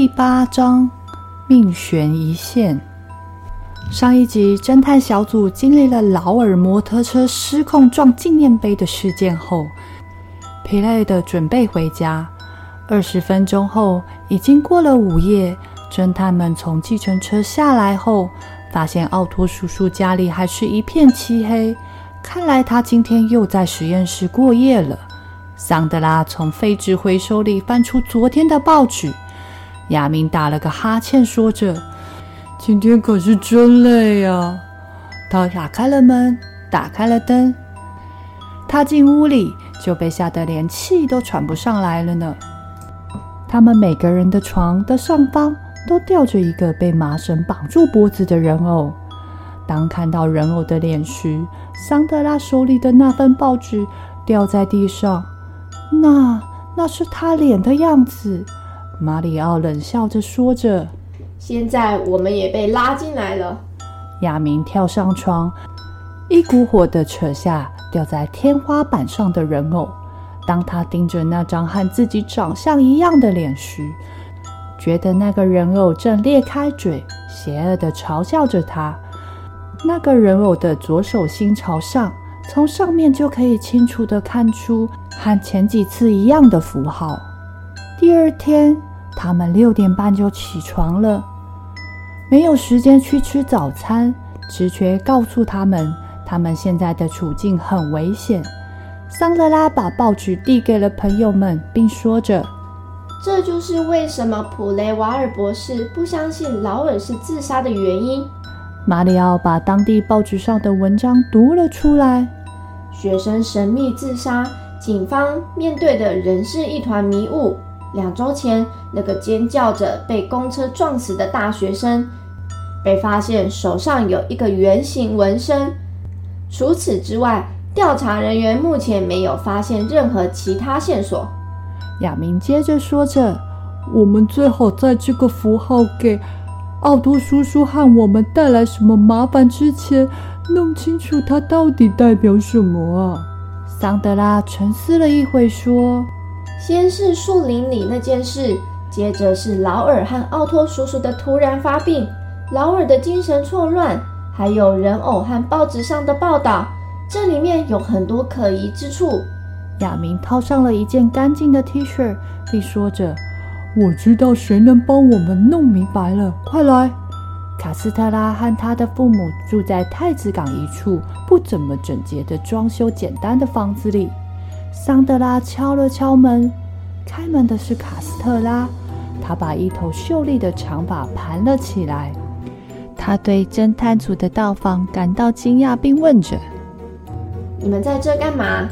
第八章，命悬一线。上一集，侦探小组经历了劳尔摩托车失控撞纪念碑的事件后，疲累的准备回家。二十分钟后，已经过了午夜。侦探们从计程车下来后，发现奥托叔叔家里还是一片漆黑，看来他今天又在实验室过夜了。桑德拉从废纸回收里翻出昨天的报纸。亚明打了个哈欠，说着：“今天可是真累呀。”他打开了门，打开了灯。他进屋里就被吓得连气都喘不上来了呢。他们每个人的床的上方都吊着一个被麻绳绑住脖子的人偶。当看到人偶的脸时，桑德拉手里的那份报纸掉在地上，那那是他脸的样子。马里奥冷笑着说着：“现在我们也被拉进来了。”亚明跳上床，一股火的扯下吊在天花板上的人偶。当他盯着那张和自己长相一样的脸时，觉得那个人偶正裂开嘴，邪恶的嘲笑着他。那个人偶的左手心朝上，从上面就可以清楚的看出和前几次一样的符号。第二天。他们六点半就起床了，没有时间去吃早餐。直觉告诉他们，他们现在的处境很危险。桑德拉把报纸递给了朋友们，并说着：“这就是为什么普雷瓦尔博士不相信劳尔是自杀的原因。”马里奥把当地报纸上的文章读了出来：“学生神秘自杀，警方面对的仍是一团迷雾。”两周前，那个尖叫着被公车撞死的大学生，被发现手上有一个圆形纹身。除此之外，调查人员目前没有发现任何其他线索。亚明接着说着：“我们最好在这个符号给奥托叔叔和我们带来什么麻烦之前，弄清楚它到底代表什么啊。”桑德拉沉思了一会，说。先是树林里那件事，接着是劳尔和奥托叔叔的突然发病，劳尔的精神错乱，还有人偶和报纸上的报道，这里面有很多可疑之处。亚明套上了一件干净的 T 恤，并说着：“我知道谁能帮我们弄明白了，快来！”卡斯特拉和他的父母住在太子港一处不怎么整洁的装修简单的房子里。桑德拉敲了敲门，开门的是卡斯特拉。他把一头秀丽的长发盘了起来。他对侦探组的到访感到惊讶，并问着：“你们在这干嘛？”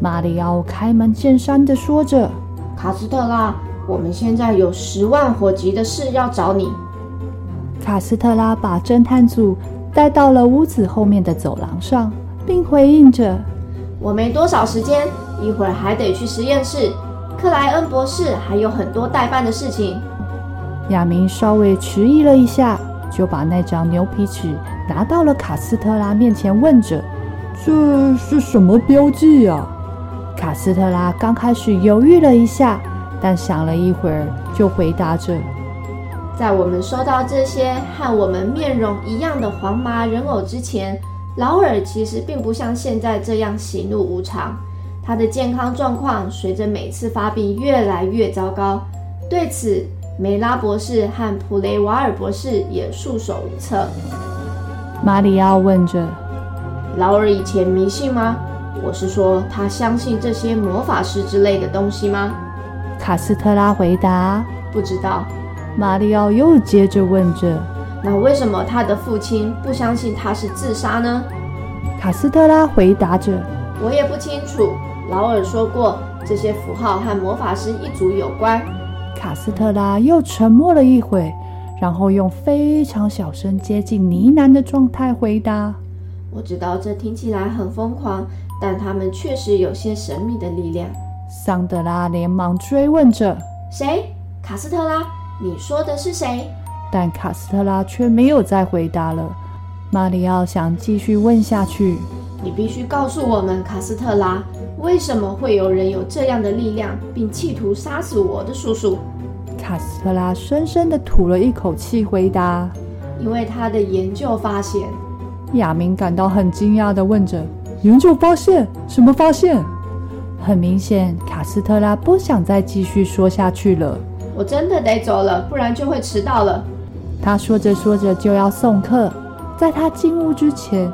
马里奥开门见山的说着：“卡斯特拉，我们现在有十万火急的事要找你。”卡斯特拉把侦探组带到了屋子后面的走廊上，并回应着。我没多少时间，一会儿还得去实验室。克莱恩博士还有很多待办的事情。亚明稍微迟疑了一下，就把那张牛皮纸拿到了卡斯特拉面前，问着：“这是什么标记呀？”卡斯特拉刚开始犹豫了一下，但想了一会儿，就回答着：“在我们收到这些和我们面容一样的黄麻人偶之前。”劳尔其实并不像现在这样喜怒无常，他的健康状况随着每次发病越来越糟糕。对此，梅拉博士和普雷瓦尔博士也束手无策。马里奥问着：“劳尔以前迷信吗？我是说，他相信这些魔法师之类的东西吗？”卡斯特拉回答：“不知道。”马里奥又接着问着。那为什么他的父亲不相信他是自杀呢？卡斯特拉回答着：“我也不清楚。劳尔说过，这些符号和魔法师一族有关。卡斯特拉又沉默了一会，然后用非常小声、接近呢喃的状态回答：“我知道这听起来很疯狂，但他们确实有些神秘的力量。”桑德拉连忙追问着：“谁？卡斯特拉？你说的是谁？”但卡斯特拉却没有再回答了。马里奥想继续问下去：“你必须告诉我们，卡斯特拉，为什么会有人有这样的力量，并企图杀死我的叔叔？”卡斯特拉深深地吐了一口气，回答：“因为他的研究发现。”亚明感到很惊讶地问着：“研究发现？什么发现？”很明显，卡斯特拉不想再继续说下去了。我真的得走了，不然就会迟到了。他说着说着就要送客，在他进屋之前，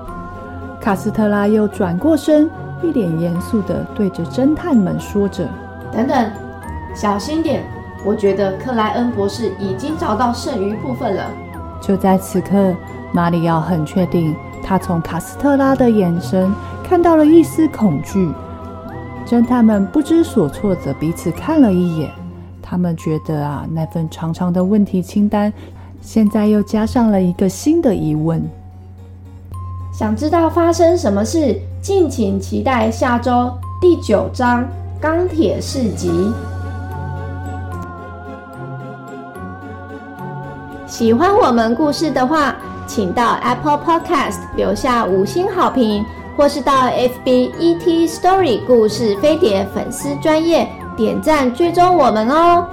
卡斯特拉又转过身，一脸严肃地对着侦探们说着：“等等，小心点！我觉得克莱恩博士已经找到剩余部分了。”就在此刻，马里奥很确定，他从卡斯特拉的眼神看到了一丝恐惧。侦探们不知所措的彼此看了一眼，他们觉得啊，那份长长的问题清单，现在又加上了一个新的疑问。想知道发生什么事？敬请期待下周第九章《钢铁市集》。喜欢我们故事的话，请到 Apple Podcast 留下五星好评。或是到 FB ET Story 故事飞碟粉丝专业点赞追踪我们哦。